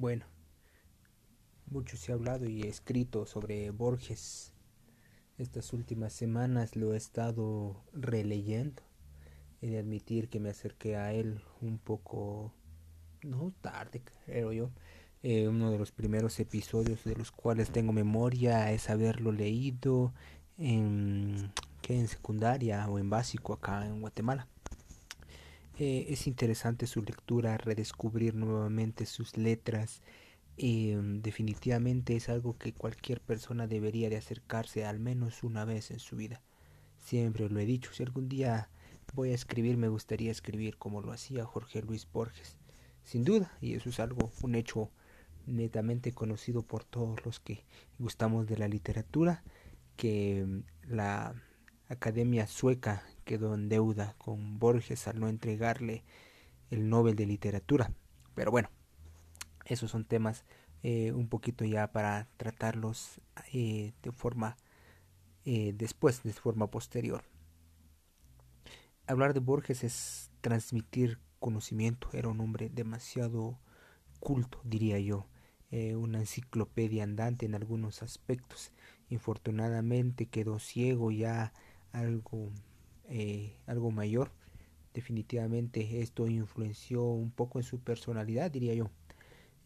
Bueno, mucho se ha hablado y escrito sobre Borges. Estas últimas semanas lo he estado releyendo. He de admitir que me acerqué a él un poco, no tarde, creo yo. Eh, uno de los primeros episodios de los cuales tengo memoria es haberlo leído en, que en secundaria o en básico acá en Guatemala. Eh, es interesante su lectura, redescubrir nuevamente sus letras. Mm, definitivamente es algo que cualquier persona debería de acercarse al menos una vez en su vida. Siempre lo he dicho, si algún día voy a escribir me gustaría escribir como lo hacía Jorge Luis Borges. Sin duda, y eso es algo, un hecho netamente conocido por todos los que gustamos de la literatura, que mm, la Academia Sueca quedó en deuda con Borges al no entregarle el Nobel de Literatura. Pero bueno, esos son temas eh, un poquito ya para tratarlos eh, de forma eh, después, de forma posterior. Hablar de Borges es transmitir conocimiento. Era un hombre demasiado culto, diría yo. una enciclopedia andante en algunos aspectos. Infortunadamente quedó ciego ya algo eh, algo mayor. Definitivamente esto influenció un poco en su personalidad, diría yo.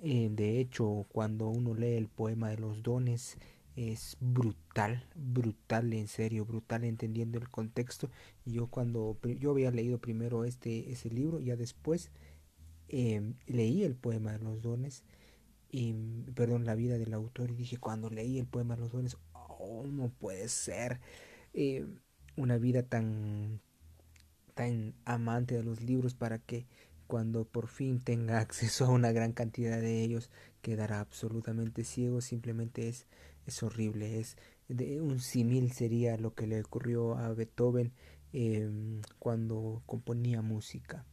Eh, de hecho, cuando uno lee el poema de los dones, es brutal, brutal en serio, brutal entendiendo el contexto. Yo cuando yo había leído primero este ese libro, ya después em, leí el poema de los dones y perdón la vida del autor y dije cuando leí el poema de los dones, oh, no puede ser. Eh, una vida tan tan amante de los libros para que cuando por fin tenga acceso a una gran cantidad de ellos quedará absolutamente ciego. Simplemente es es horrible es de un símil sería lo que le ocurrió a Beethoven eh, cuando componía música.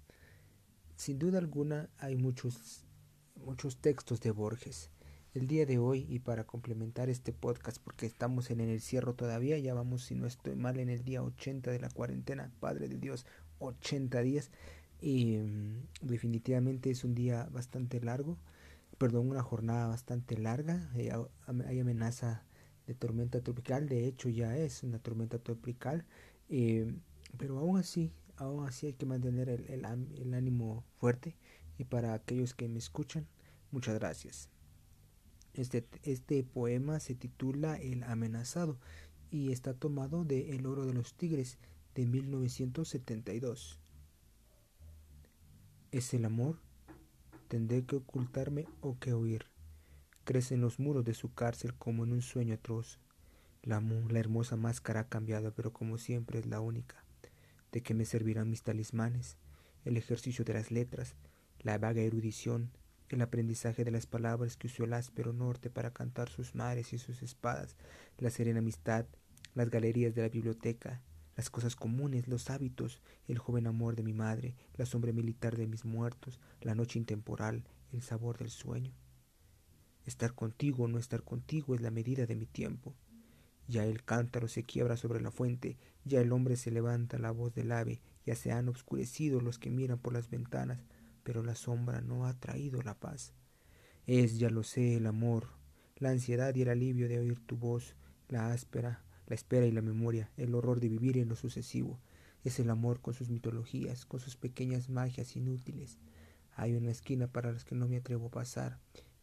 Sin duda alguna hay muchos muchos textos de Borges el día de hoy y para complementar este podcast porque estamos en el encierro todavía, ya vamos si no estoy mal en el día 80 de la cuarentena, Padre de Dios, 80 días y mm, definitivamente es un día bastante largo, perdón, una jornada bastante larga, eh, hay amenaza de tormenta tropical, de hecho ya es una tormenta tropical, eh, pero aún así, aún así hay que mantener el, ánimo fuerte y para aquellos que me escuchan, muchas gracias. Este, este poema se titula El amenazado y está tomado de El oro de los tigres de 1972. ¿Es el amor? Tendré que ocultarme o que huir. Crece en los muros de su cárcel como en un sueño atroz. La, la hermosa máscara ha cambiado, pero como siempre es la única. ¿De qué me servirán mis talismanes? El ejercicio de las letras, la vaga erudición, el aprendizaje de las palabras que usó el áspero norte para cantar sus mares y sus espadas, la serena amistad, las galerías de la biblioteca, las cosas comunes, los hábitos, el joven amor de mi madre, la sombra militar de mis muertos, la noche intemporal, el sabor del sueño. Estar contigo o no estar contigo es la medida de mi tiempo. Ya el cántaro se quiebra sobre la fuente, ya el hombre se levanta la voz del ave, ya se han obscurecido los que miran por las ventanas, pero la sombra no ha traído la paz. Es, ya lo sé, el amor, la ansiedad y el alivio de oír tu voz, la áspera, la espera y la memoria, el horror de vivir en lo sucesivo. Es el amor con sus mitologías, con sus pequeñas magias inútiles. Hay una esquina para las que no me atrevo a pasar,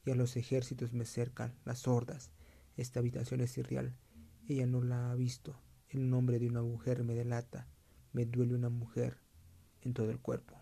y a los ejércitos me cercan, las hordas. Esta habitación es irreal. Ella no la ha visto. El nombre de una mujer me delata. Me duele una mujer en todo el cuerpo.